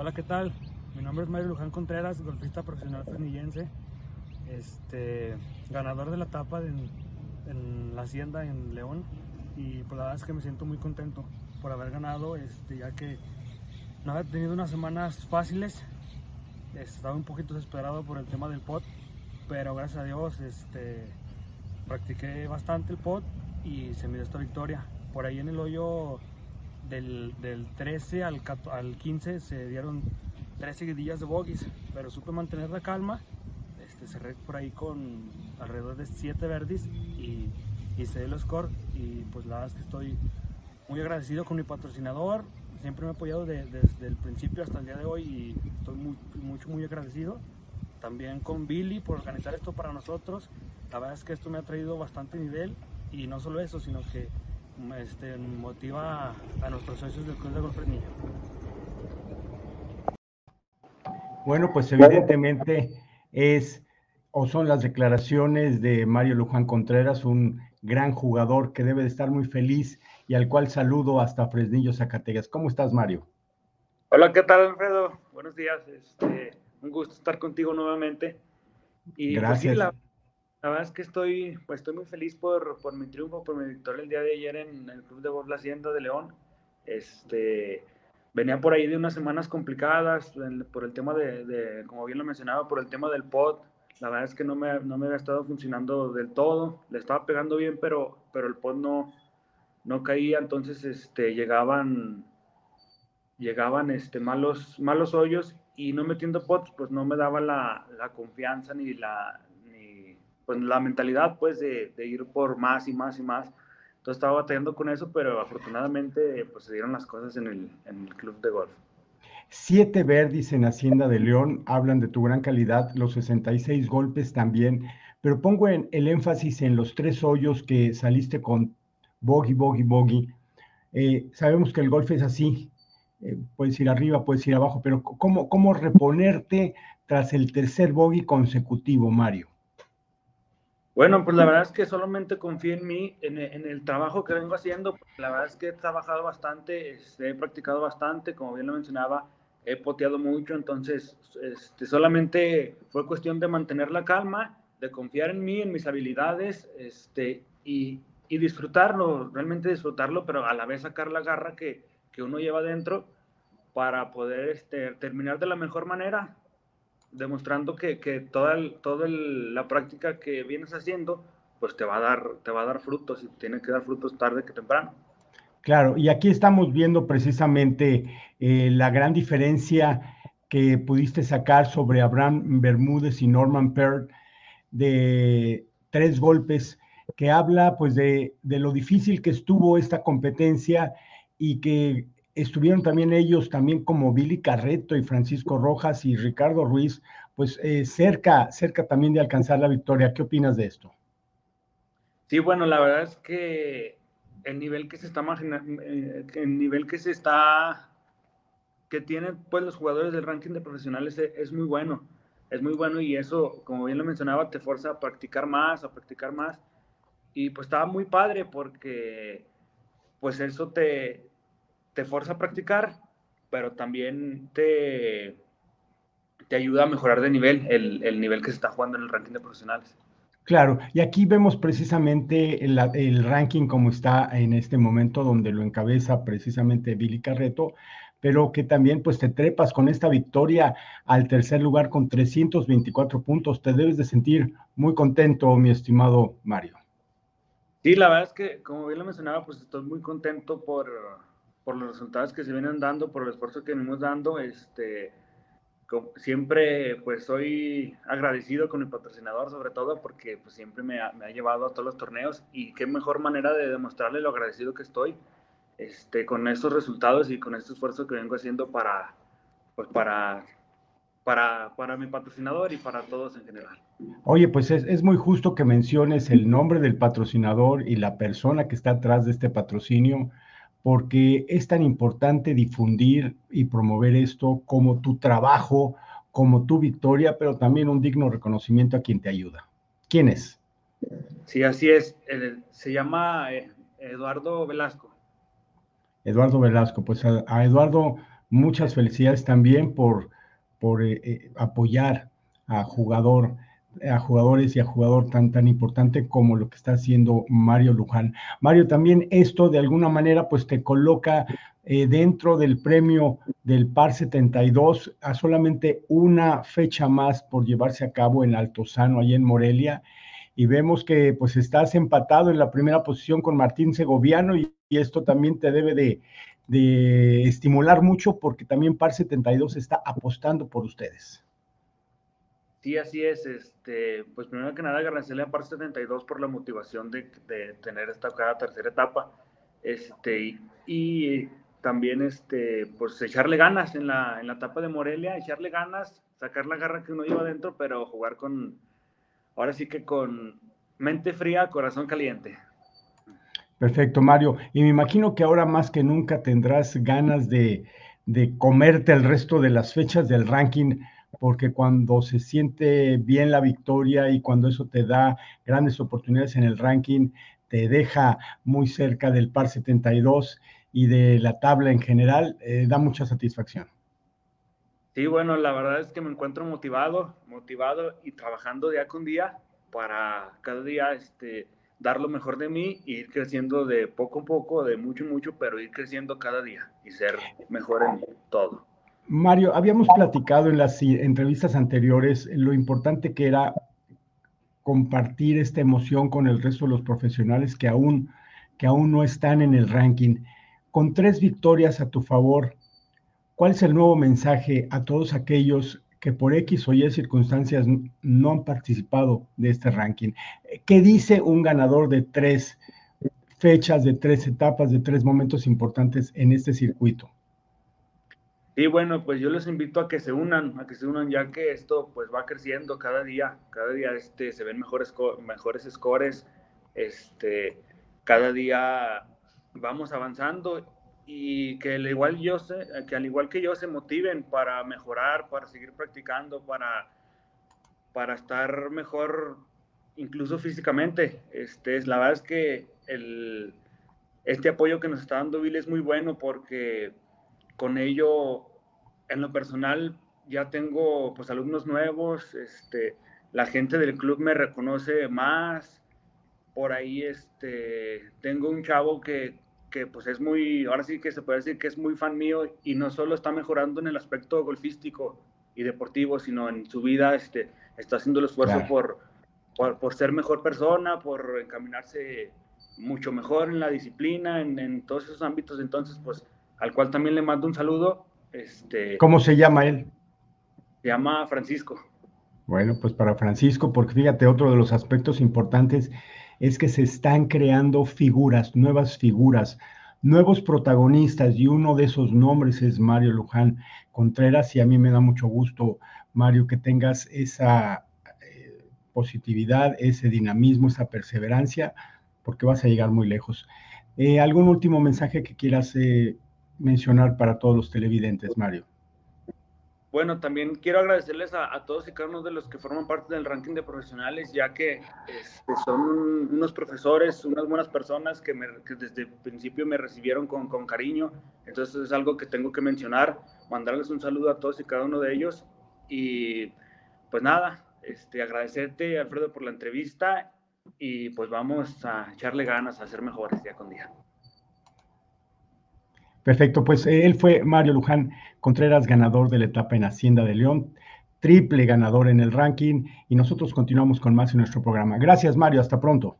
Hola, ¿qué tal? Mi nombre es Mario Luján Contreras, golfista profesional fresnillense, este, ganador de la etapa en, en, la hacienda en León y pues la verdad es que me siento muy contento por haber ganado, este, ya que no he tenido unas semanas fáciles, estaba un poquito desesperado por el tema del pot, pero gracias a Dios este, practiqué bastante el pot y se me dio esta victoria. Por ahí en el hoyo del, del 13 al, al 15 se dieron tres seguidillas de bogies, pero supe mantener la calma. Este, cerré por ahí con alrededor de 7 verdes y hice el score. Y pues la verdad es que estoy muy agradecido con mi patrocinador. Siempre me ha apoyado desde el principio hasta el día de hoy y estoy muy, mucho, muy agradecido. También con Billy por organizar esto para nosotros. La verdad es que esto me ha traído bastante nivel y no solo eso, sino que este, motiva a nuestros socios del Club de Golf Niño. Bueno, pues evidentemente es o son las declaraciones de Mario Luján Contreras, un gran jugador que debe de estar muy feliz y al cual saludo hasta Fresnillo, Zacatecas. ¿Cómo estás, Mario? Hola, ¿qué tal, Alfredo? Buenos días. Este, un gusto estar contigo nuevamente. Y pues, Gracias. la, verdad es que estoy, pues, estoy muy feliz por, por mi triunfo, por mi victoria el día de ayer en el Club de La Hacienda de León. Este, venía por ahí de unas semanas complicadas por el tema de, como bien lo mencionaba, por el tema del pod. La verdad es que no me, no me había estado funcionando del todo. Le estaba pegando bien, pero, pero el pod no, no caía. Entonces este, llegaban, llegaban este, malos, malos hoyos y no metiendo pods, pues no me daba la, la confianza ni la, pues, la mentalidad pues, de, ir por más y más y más. Entonces estaba batallando con eso, pero afortunadamente pues se dieron las cosas en el, club de golf. Siete verdis en Hacienda de León hablan de tu gran calidad, los 66 golpes también, pero pongo en, el énfasis en los tres hoyos que saliste con bogey, bogey, bogey. Eh, sabemos que el golf es así, eh, puedes ir arriba, puedes ir abajo, pero ¿cómo, ¿cómo reponerte tras el tercer bogey consecutivo, Mario? Bueno, pues la verdad es que solamente confío en mí, en, el trabajo que vengo haciendo. La verdad es que he trabajado bastante, este, he practicado bastante, como bien lo mencionaba, he poteado mucho, entonces este, solamente fue cuestión de mantener la calma, de confiar en mí, en mis habilidades este, y, disfrutarlo, realmente disfrutarlo, pero a la vez sacar la garra que, que uno lleva dentro para poder este, terminar de la mejor manera demostrando que, que toda, toda la práctica que vienes haciendo, pues te va a dar, te va a dar frutos y tiene que dar frutos tarde que temprano. Claro, y aquí estamos viendo precisamente eh, la gran diferencia que pudiste sacar sobre Abraham Bermúdez y Norman Peart de tres golpes, que habla pues de, de lo difícil que estuvo esta competencia y que estuvieron también ellos, también como Billy Carreto y Francisco Rojas y Ricardo Ruiz, pues eh, cerca, cerca también de alcanzar la victoria. ¿Qué opinas de esto? Sí, bueno, la verdad es que el nivel que se está eh, el nivel que se está que tienen pues los jugadores del ranking de profesionales es, es, muy bueno, es muy bueno y eso, como bien lo mencionaba, te fuerza a practicar más, a practicar más y pues estaba muy padre porque pues eso te, te fuerza a practicar, pero también te, te ayuda a mejorar de nivel, el, nivel que se está jugando en el ranking de profesionales. Claro, y aquí vemos precisamente el, el, ranking como está en este momento, donde lo encabeza precisamente Billy Carreto, pero que también pues te trepas con esta victoria al tercer lugar con 324 puntos. Te debes de sentir muy contento, mi estimado Mario. Sí, la verdad es que, como bien lo mencionaba, pues estoy muy contento por, por los resultados que se vienen dando, por el esfuerzo que venimos dando. Este, siempre pues soy agradecido con mi patrocinador, sobre todo porque pues, siempre me ha, me ha, llevado a todos los torneos y qué mejor manera de demostrarle lo agradecido que estoy este, con estos resultados y con este esfuerzo que vengo haciendo para, pues, para, para, para mi patrocinador y para todos en general. Oye, pues es, es, muy justo que menciones el nombre del patrocinador y la persona que está atrás de este patrocinio porque es tan importante difundir y promover esto como tu trabajo, como tu victoria, pero también un digno reconocimiento a quien te ayuda. ¿Quién es? Sí, así es. se llama eh, Eduardo Velasco. Eduardo Velasco, pues a, Eduardo, muchas felicidades también por, por eh, eh, apoyar a jugador a jugadores y a jugador tan tan importante como lo que está haciendo Mario Luján. Mario, también esto de alguna manera pues te coloca eh, dentro del premio del PAR 72 a solamente una fecha más por llevarse a cabo en Altozano, ahí en Morelia, y vemos que pues estás empatado en la primera posición con Martín Segoviano y, esto también te debe de, de estimular mucho porque también PAR 72 está apostando por ustedes. Sí, así es. Este, pues primero que nada agradecerle a Par 72 por la motivación de, de tener esta cada tercera etapa. Este, y, también este, pues echarle ganas en la, en la etapa de Morelia, echarle ganas, sacar la garra que uno lleva adentro, pero jugar con, ahora sí que con mente fría, corazón caliente. Perfecto, Mario. Y me imagino que ahora más que nunca tendrás ganas de, de comerte el resto de las fechas del ranking porque cuando se siente bien la victoria y cuando eso te da grandes oportunidades en el ranking, te deja muy cerca del par 72 y de la tabla en general, eh, da mucha satisfacción. Sí, bueno, la verdad es que me encuentro motivado, motivado y trabajando día con día para cada día este, dar lo mejor de mí e ir creciendo de poco a poco, de mucho en mucho, pero ir creciendo cada día y ser mejor en todo. Mario, habíamos platicado en las entrevistas anteriores lo importante que era compartir esta emoción con el resto de los profesionales que aún, que aún no están en el ranking. Con tres victorias a tu favor, ¿cuál es el nuevo mensaje a todos aquellos que por X o Y circunstancias no han participado de este ranking? ¿Qué dice un ganador de tres fechas, de tres etapas, de tres momentos importantes en este circuito? Y bueno, pues yo les invito a que se unan, a que se unan ya que esto pues va creciendo cada día, cada día este, se ven mejores, mejores scores, este, cada día vamos avanzando y que al igual yo que al igual que yo se motiven para mejorar, para seguir practicando, para, para estar mejor incluso físicamente. Este, la verdad es que el, este apoyo que nos está dando Bill es muy bueno porque con ello, en lo personal, ya tengo pues alumnos nuevos, este, la gente del club me reconoce más, por ahí este, tengo un chavo que, que pues es muy, ahora sí que se puede decir que es muy fan mío y no solo está mejorando en el aspecto golfístico y deportivo, sino en su vida este, está haciendo el esfuerzo por, por, por, ser mejor persona, por encaminarse mucho mejor en la disciplina, en, en todos esos ámbitos. Entonces, pues al cual también le mando un saludo. Este, ¿Cómo se llama él? Se llama Francisco. Bueno, pues para Francisco, porque fíjate, otro de los aspectos importantes es que se están creando figuras, nuevas figuras, nuevos protagonistas, y uno de esos nombres es Mario Luján Contreras, y a mí me da mucho gusto, Mario, que tengas esa eh, positividad, ese dinamismo, esa perseverancia, porque vas a llegar muy lejos. Eh, ¿Algún último mensaje que quieras eh, mencionar para todos los televidentes, Mario? Bueno, también quiero agradecerles a, todos y cada uno de los que forman parte del ranking de profesionales, ya que este, son unos profesores, unas buenas personas que, desde el principio me recibieron con, cariño. Entonces es algo que tengo que mencionar, mandarles un saludo a todos y cada uno de ellos. Y pues nada, este, agradecerte, Alfredo, por la entrevista y pues vamos a echarle ganas a ser mejores día con día. Perfecto, pues él fue Mario Luján Contreras, ganador de la etapa en Hacienda de León, triple ganador en el ranking y nosotros continuamos con más en nuestro programa. Gracias Mario, hasta pronto.